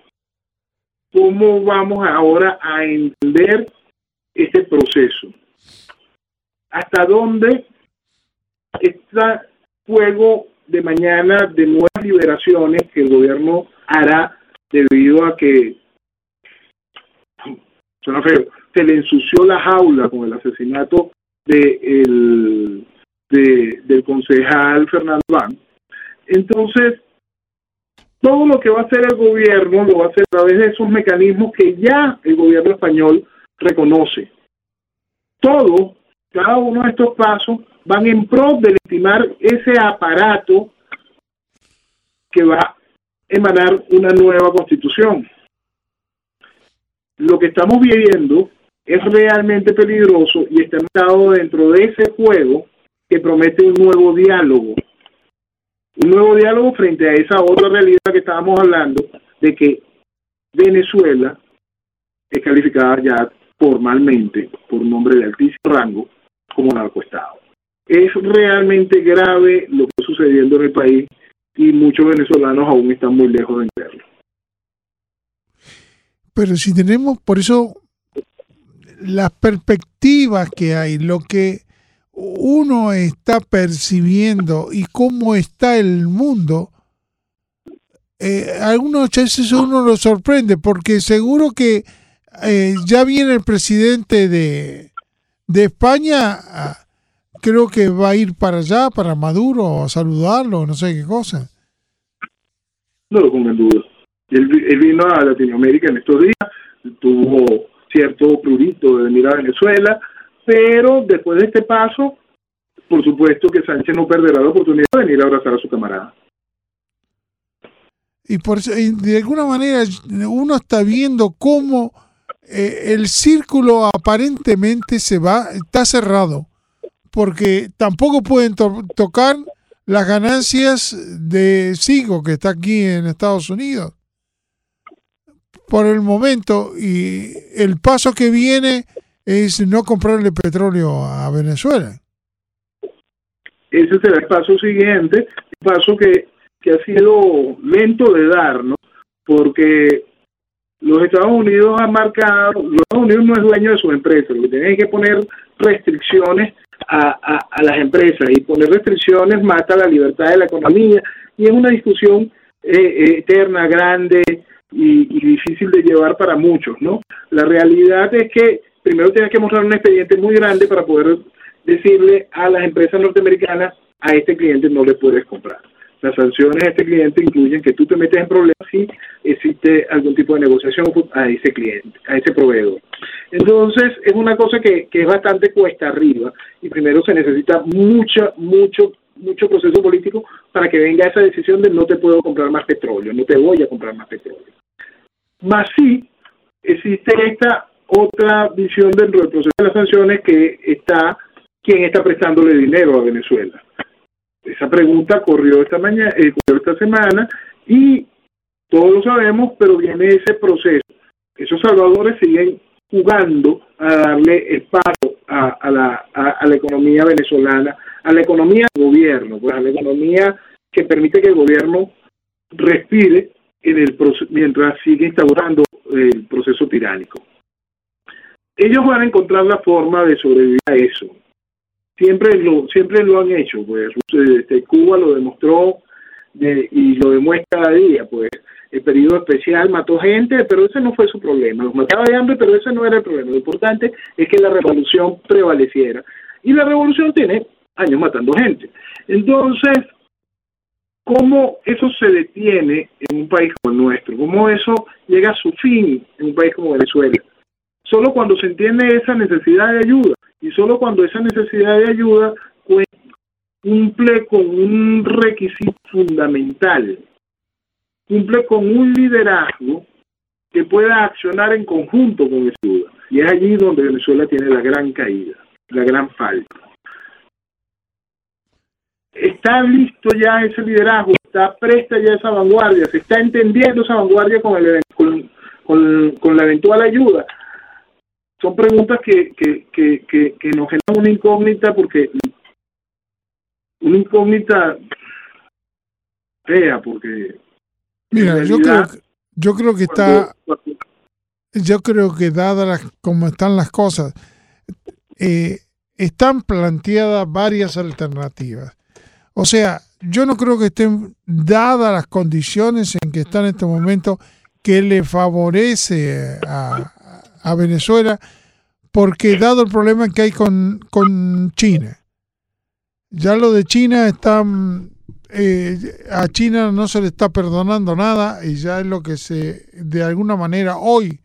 ¿Cómo vamos ahora a entender este proceso? ¿Hasta dónde está fuego de mañana de nuevas liberaciones que el gobierno hará debido a que suena feo, se le ensució la jaula con el asesinato de el, del concejal Fernando Van. Entonces, todo lo que va a hacer el gobierno lo va a hacer a través de esos mecanismos que ya el gobierno español reconoce. Todo, cada uno de estos pasos van en pro de legitimar ese aparato que va a emanar una nueva constitución. Lo que estamos viviendo es realmente peligroso y está entrado dentro de ese juego que promete un nuevo diálogo. Un nuevo diálogo frente a esa otra realidad que estábamos hablando de que Venezuela es calificada ya formalmente por un nombre de altísimo rango como narcoestado es realmente grave lo que está sucediendo en el país y muchos venezolanos aún están muy lejos de entenderlo. Pero si tenemos, por eso, las perspectivas que hay, lo que uno está percibiendo y cómo está el mundo, eh, algunas veces uno lo sorprende, porque seguro que eh, ya viene el presidente de, de España creo que va a ir para allá, para Maduro, a saludarlo, no sé qué cosa. No lo pongo en duda. Él, vino a Latinoamérica en estos días, tuvo cierto prurito de venir a Venezuela, pero después de este paso, por supuesto que Sánchez no perderá la oportunidad de venir a abrazar a su camarada. Y por de alguna manera uno está viendo cómo eh, el círculo aparentemente se va, está cerrado porque tampoco pueden tocar las ganancias de Sigo, que está aquí en Estados Unidos. Por el momento, y el paso que viene es no comprarle petróleo a Venezuela. Ese será el paso siguiente, el paso que, que ha sido lento de dar, ¿no? Porque los Estados Unidos han marcado, los Estados Unidos no es dueño de sus empresas, lo que tienen que poner restricciones a, las empresas y poner restricciones mata la libertad de la economía y es una discusión eh, eh, eterna, grande y, difícil de llevar para muchos, ¿no? La realidad es que primero tienes que mostrar un expediente muy grande para poder decirle a las empresas norteamericanas a este cliente no le puedes comprar. Las sanciones a este cliente incluyen que tú te metes en problemas si existe algún tipo de negociación a ese cliente, a ese proveedor. Entonces, es una cosa que, que es bastante cuesta arriba y primero se necesita mucho, mucho, mucho proceso político para que venga esa decisión de no te puedo comprar más petróleo, no te voy a comprar más petróleo. Más sí, existe esta otra visión dentro del proceso de las sanciones que está quién está prestándole dinero a Venezuela. Esa pregunta corrió esta mañana, eh, corrió esta semana y todos lo sabemos, pero viene ese proceso. Esos salvadores siguen jugando a darle espacio a, la, a, la economía venezolana, a la economía del gobierno, pues a la economía que permite que el gobierno respire en el mientras sigue instaurando el proceso tiránico. Ellos van a encontrar la forma de sobrevivir a eso. Siempre lo, siempre lo han hecho, pues este, Cuba lo demostró y lo demuestra cada día, pues el periodo especial mató gente, pero ese no fue su problema. Los mataba de hambre, pero ese no era el problema. Lo importante es que la revolución prevaleciera. Y la revolución tiene años matando gente. Entonces, ¿cómo eso se detiene en un país como el nuestro? ¿Cómo eso llega a su fin en un país como Venezuela? Solo cuando se entiende esa necesidad de ayuda y solo cuando esa necesidad de ayuda cumple con un requisito fundamental cumple con un liderazgo que pueda accionar en conjunto con esa ayuda. Y es allí donde Venezuela tiene la gran caída, la gran falta. Está listo ya ese liderazgo, está presta ya esa vanguardia, se está entendiendo esa vanguardia con, el, con, la eventual ayuda. Son preguntas que, que, que, que, que nos generan una incógnita porque una incógnita fea porque Mira, yo creo, yo creo que está, yo creo que dadas las, como están las cosas, eh, están planteadas varias alternativas. O sea, yo no creo que estén dadas las condiciones en que están en este momento que le favorece a, a Venezuela, porque dado el problema que hay con, con China, ya lo de China está eh, a China no se le está perdonando nada y ya es lo que se, de alguna manera, hoy,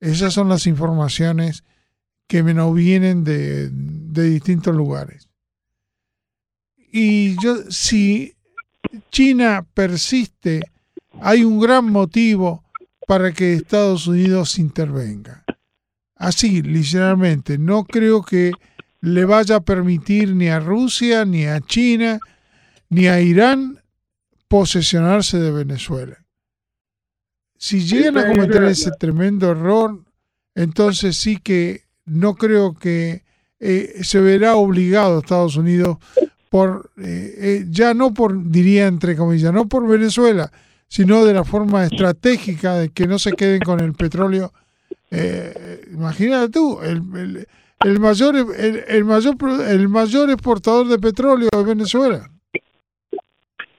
esas son las informaciones que me nos vienen de, de distintos lugares. Y yo, si China persiste, hay un gran motivo para que Estados Unidos intervenga. Así, literalmente, no creo que le vaya a permitir ni a Rusia ni a China ni a Irán posesionarse de Venezuela. Si llegan a cometer ese tremendo error, entonces sí que no creo que eh, se verá obligado Estados Unidos por, eh, eh, ya no por, diría entre comillas, no por Venezuela, sino de la forma estratégica de que no se queden con el petróleo. imagínate tú, el, el, mayor, el, mayor, el mayor exportador de petróleo de Venezuela.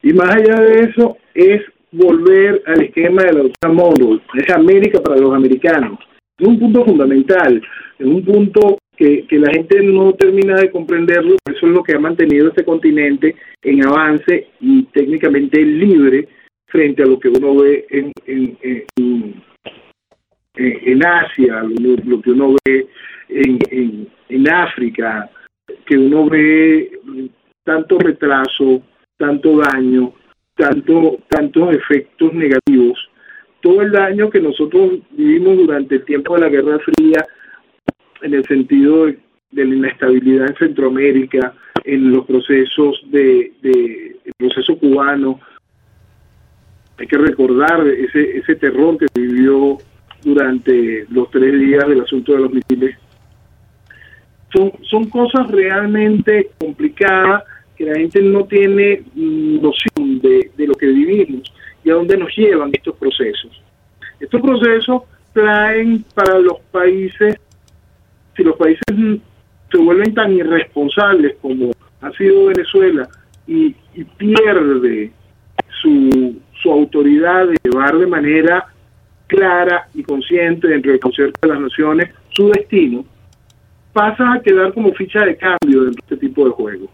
Y más allá de eso, es volver al esquema de la Monroe, es América para los americanos. Es un punto fundamental, es un punto que, que la gente no termina de comprenderlo, eso es lo que ha mantenido este continente en avance y técnicamente libre frente a lo que uno ve en, en, en, Asia, lo, que uno ve en, en, África, que uno ve tanto retraso, tanto daño, tanto, tantos efectos negativos, todo el daño que nosotros vivimos durante el tiempo de la Guerra Fría, en el sentido de, la inestabilidad en Centroamérica, en los procesos de, de proceso cubano, hay que recordar ese, ese terror que vivió durante los tres días del asunto de los misiles. Son, son cosas realmente complicadas que la gente no tiene mm, noción de, lo que vivimos y a dónde nos llevan estos procesos. Estos procesos traen para los países, si los países se vuelven tan irresponsables como ha sido Venezuela y, pierde su, su autoridad de llevar de manera clara y consciente dentro del concierto de las naciones su destino, pasa a quedar como ficha de cambio dentro de este tipo de juegos.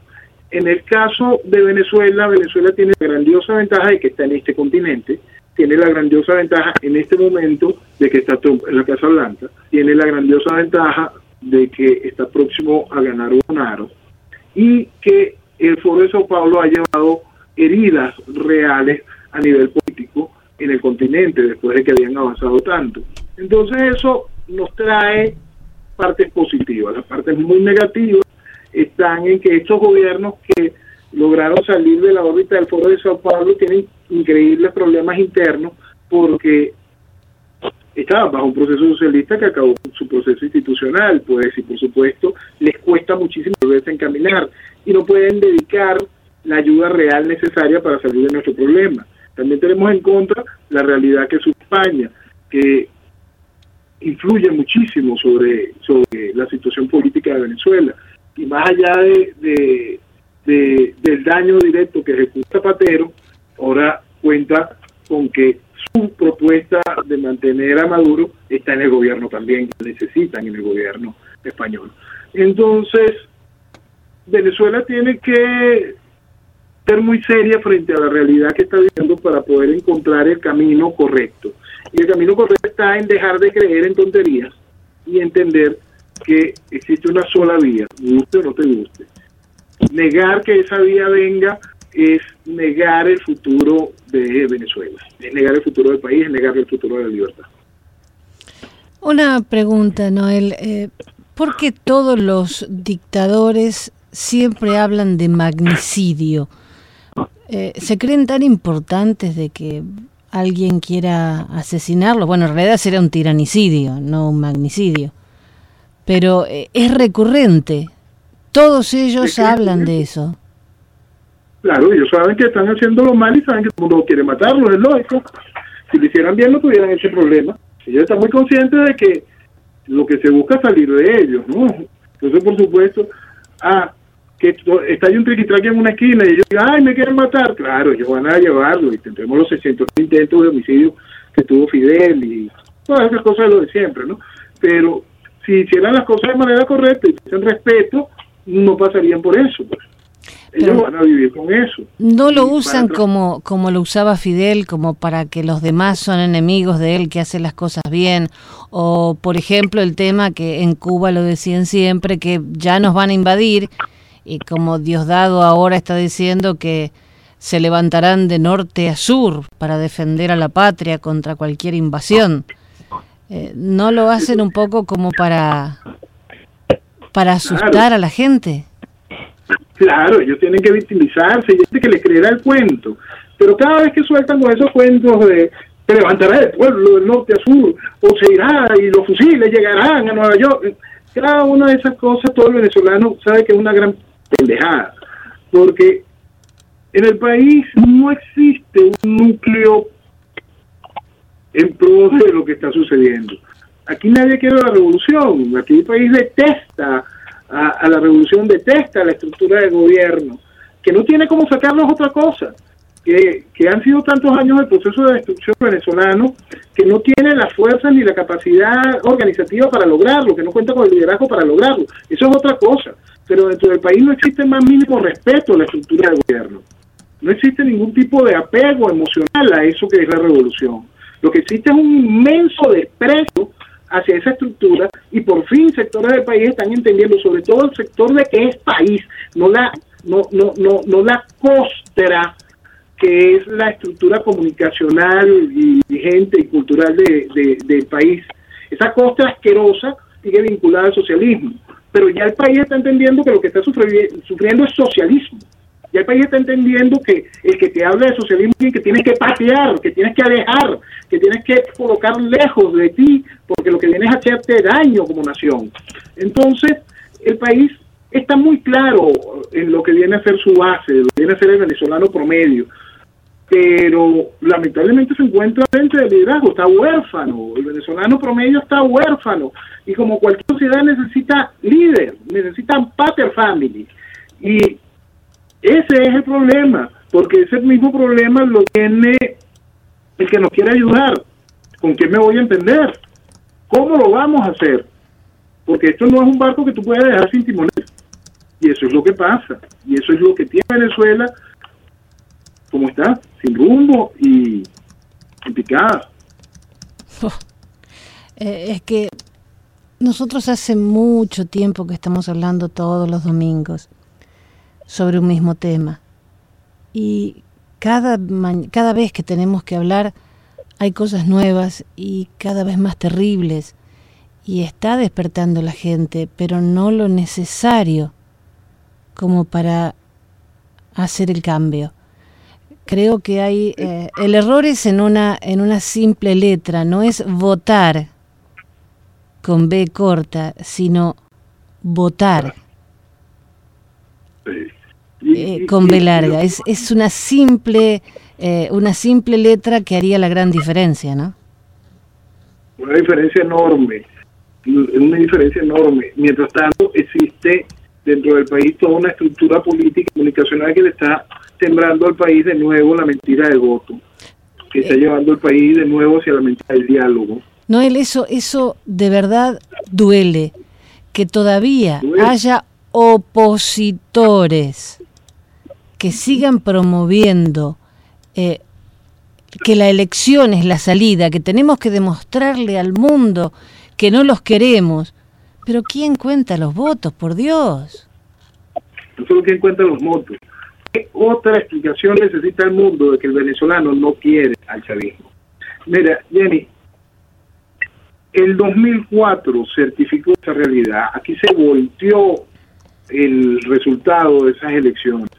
En el caso de Venezuela, Venezuela tiene la grandiosa ventaja de que está en este continente, tiene la grandiosa ventaja en este momento de que está en la Casa Blanca, tiene la grandiosa ventaja de que está próximo a ganar Bolsonaro y que el Foro de Sao Paulo ha llevado heridas reales a nivel político en el continente después de que habían avanzado tanto. Entonces eso nos trae partes positivas. Las partes muy negativas están en que estos gobiernos que lograron salir de la órbita del Foro de Sao Paulo tienen increíbles problemas internos porque estaban bajo un proceso socialista que acabó su proceso institucional, pues, y por supuesto les cuesta muchísimo volverse a encaminar y no pueden dedicar la ayuda real necesaria para salir de nuestro problema. También tenemos en contra la realidad que es España, que influye muchísimo sobre, sobre la situación política de Venezuela. Y más allá de, de, del daño directo que ejecuta Zapatero, ahora cuenta con que su propuesta de mantener a Maduro está en el gobierno también, necesitan en el gobierno español. Entonces, Venezuela tiene que ser muy seria frente a la realidad que está viviendo para poder encontrar el camino correcto. Y el camino correcto está en dejar de creer en tonterías y entender que existe una sola vía, guste o no te guste. Negar que esa vía venga es negar el futuro de Venezuela, es negar el futuro del país, es negar el futuro de la libertad. Una pregunta, Noel. Eh, ¿Por qué todos los dictadores siempre hablan de magnicidio? Eh, ¿Se creen tan importantes de que alguien quiera asesinarlo? Bueno, en realidad sería un tiranicidio, no un magnicidio. Pero eh, es recurrente. Todos ellos hablan de eso. Claro, ellos saben que están haciéndolo mal y saben que todo el mundo quiere matarlos, es lógico. Si lo hicieran bien no tuvieran ese problema. Ellos están muy conscientes de que lo que se busca es salir de ellos, ¿no? Entonces, por supuesto, ah, que está ahí un triquitraque en una esquina y ellos digan, ay, me quieren matar. Claro, ellos van a llevarlo y tendremos los 600 intentos de homicidio que tuvo Fidel y todas esas cosas de lo de siempre, ¿no? Pero si hicieran las cosas de manera correcta y tuviesen respeto, no pasarían por eso, pues. Ellos van a vivir con eso. No lo usan como, como lo usaba Fidel, como para que los demás son enemigos de él, que hace las cosas bien. O, por ejemplo, el tema que en Cuba lo decían siempre, que ya nos van a invadir, y como Diosdado ahora está diciendo que se levantarán de norte a sur para defender a la patria contra cualquier invasión. Eh, ¿No lo hacen un poco como para, para asustar a la gente? Claro, ellos tienen que victimizarse, y gente que les creerá el cuento. Pero cada vez que sueltan con esos cuentos de se levantará el pueblo del norte a sur, o se irá y los fusiles llegarán a Nueva York, cada una de esas cosas todo el venezolano sabe que es una gran pendejada, porque en el país no existe un núcleo en pro de lo que está sucediendo. Aquí nadie quiere la revolución, aquí el país detesta a, la revolución, detesta la estructura de gobierno, que no tiene cómo sacarlos otra cosa, que, que han sido tantos años el proceso de destrucción venezolano, que no tiene la fuerza ni la capacidad organizativa para lograrlo, que no cuenta con el liderazgo para lograrlo. Eso es otra cosa. Pero dentro del país no existe más mínimo respeto a la estructura de gobierno. No existe ningún tipo de apego emocional a eso que es la revolución. Lo que existe es un inmenso desprecio hacia esa estructura y por fin sectores del país están entendiendo, sobre todo el sector de que es país, no la, no, no, no, no la costra que es la estructura comunicacional y vigente y cultural de, del país. Esa costra asquerosa sigue vinculada al socialismo, pero ya el país está entendiendo que lo que está sufriendo es socialismo ya el país está entendiendo que el que te habla de socialismo es que tienes que patear, que tienes que alejar, que tienes que colocar lejos de ti, porque lo que viene es hacerte daño como nación. Entonces, el país está muy claro en lo que viene a ser su base, lo que viene a ser el venezolano promedio, pero lamentablemente se encuentra dentro del liderazgo, está huérfano, el venezolano promedio está huérfano, y como cualquier sociedad necesita líder, necesita pater family, y ese es el problema, porque ese mismo problema lo tiene el que nos quiere ayudar. ¿Con quién me voy a entender? ¿Cómo lo vamos a hacer? Porque esto no es un barco que tú puedes dejar sin timonel. Y eso es lo que pasa. Y eso es lo que tiene Venezuela, como está, sin rumbo y en picada. Eh, es que nosotros hace mucho tiempo que estamos hablando todos los domingos sobre un mismo tema. Y cada, cada vez que tenemos que hablar, hay cosas nuevas y cada vez más terribles y está despertando la gente, pero no lo necesario como para hacer el cambio. Creo que hay eh, el error es en una en una simple letra, no es votar con B corta, sino votar eh, con B larga. Es, es una simple eh, una simple letra que haría la gran diferencia, ¿no? Una diferencia enorme, una diferencia enorme. Mientras tanto, existe dentro del país toda una estructura política y comunicacional que le está sembrando al país de nuevo la mentira del voto, que está eh. llevando al país de nuevo hacia la mentira del diálogo. Noel, eso, eso de verdad duele, que todavía haya opositores que sigan promoviendo eh, que la elección es la salida, que tenemos que demostrarle al mundo que no los queremos. Pero ¿quién cuenta los votos, por Dios? No solo quién cuenta los votos. ¿Qué otra explicación necesita el mundo de que el venezolano no quiere al chavismo? Mira, Jenny, el 2004 certificó esa realidad. Aquí se volteó el resultado de esas elecciones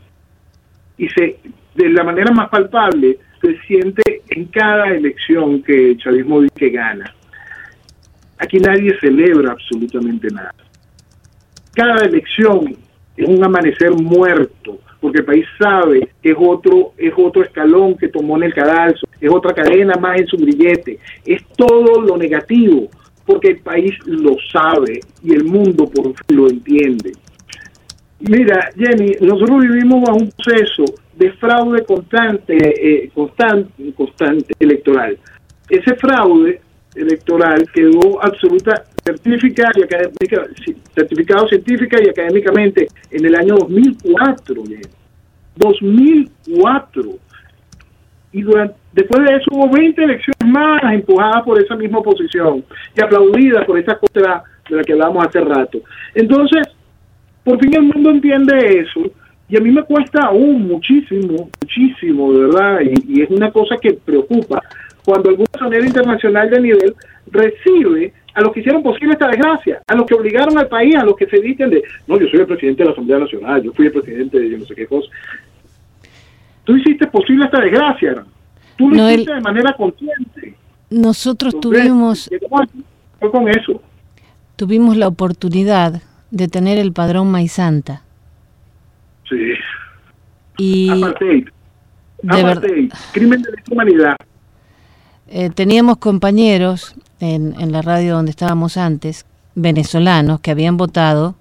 y se de la manera más palpable se siente en cada elección que el chavismo dice que gana. Aquí nadie celebra absolutamente nada. Cada elección es un amanecer muerto, porque el país sabe que es otro, es otro escalón que tomó en el cadalso, es otra cadena más en su grillete, es todo lo negativo, porque el país lo sabe y el mundo por fin lo entiende. Mira, Jenny, nosotros vivimos bajo un proceso de fraude constante, eh, constante, constante electoral. Ese fraude electoral quedó absoluta certificada y académica, certificado científica y académicamente en el año 2004. 2004. Y después de eso hubo 20 elecciones más empujadas por esa misma oposición y aplaudidas por esa cosa de la que hablábamos hace rato. Entonces, por fin el mundo entiende eso y a mí me cuesta aún muchísimo, muchísimo, de verdad, y, es una cosa que preocupa cuando algún sonero internacional de nivel recibe a los que hicieron posible esta desgracia, a los que obligaron al país, a los que se dicen de, no, yo soy el presidente de la Asamblea Nacional, yo fui el presidente de yo no sé qué cosa. Tú hiciste posible esta desgracia, tú lo hiciste de manera consciente. Nosotros tuvimos... Fue con eso. Tuvimos la oportunidad de tener el padrón Maizanta. Sí. Y Apartheid. Apartheid. Crimen de humanidad. Eh, teníamos compañeros en, en la radio donde estábamos antes, venezolanos, que habían votado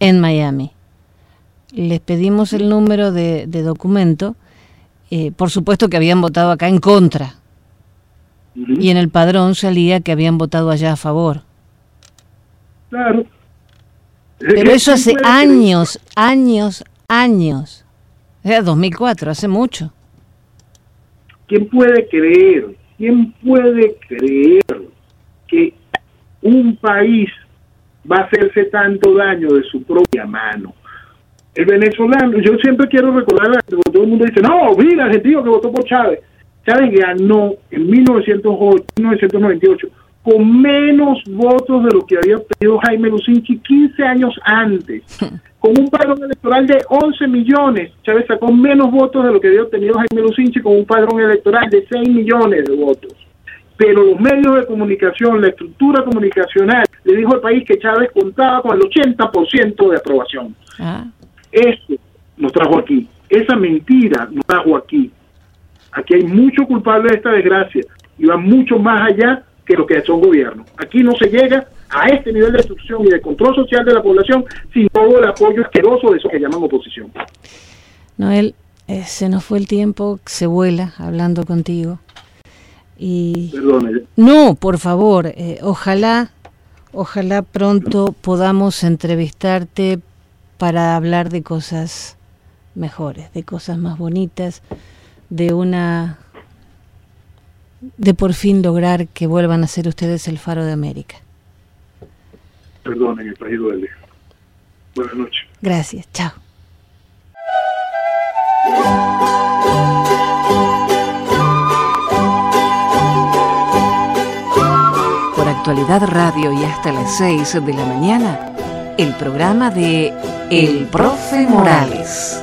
en Miami. Les pedimos el número de, documento, eh, por supuesto que habían votado acá en contra. Y en el padrón salía que habían votado allá a favor. Claro. Pero eso hace años, años, años. Era 2004, hace mucho. ¿Quién puede creer? ¿Quién puede creer que un país va a hacerse tanto daño de su propia mano? El venezolano, yo siempre quiero recordar, todo el mundo dice, no, mira, argentino que votó por Chávez. Chávez ganó en 1908, 1998 con menos votos de lo que había obtenido Jaime Lucinchi 15 años antes. Con un padrón electoral de 11 millones, Chávez sacó menos votos de lo que había obtenido Jaime Lucinchi con un padrón electoral de 6 millones de votos. Pero los medios de comunicación, la estructura comunicacional, le dijo al país que Chávez contaba con el 80% de aprobación. Ah. Esto nos trajo aquí. Esa mentira nos trajo aquí. Aquí hay mucho culpable de esta desgracia y va mucho más allá que lo que son gobiernos. Aquí no se llega a este nivel de destrucción y de control social de la población sin todo el apoyo asqueroso de eso que llaman oposición. Noel, eh, se nos fue el tiempo, se vuela hablando contigo. Y no, por favor, eh, ojalá, ojalá pronto podamos entrevistarte para hablar de cosas mejores, de cosas más bonitas, de una de por fin lograr que vuelvan a ser ustedes el faro de América? Perdón, en el país duele. Buenas noches. Gracias, chao. Por actualidad radio y hasta las 6 de la mañana, el programa de El Profe Morales.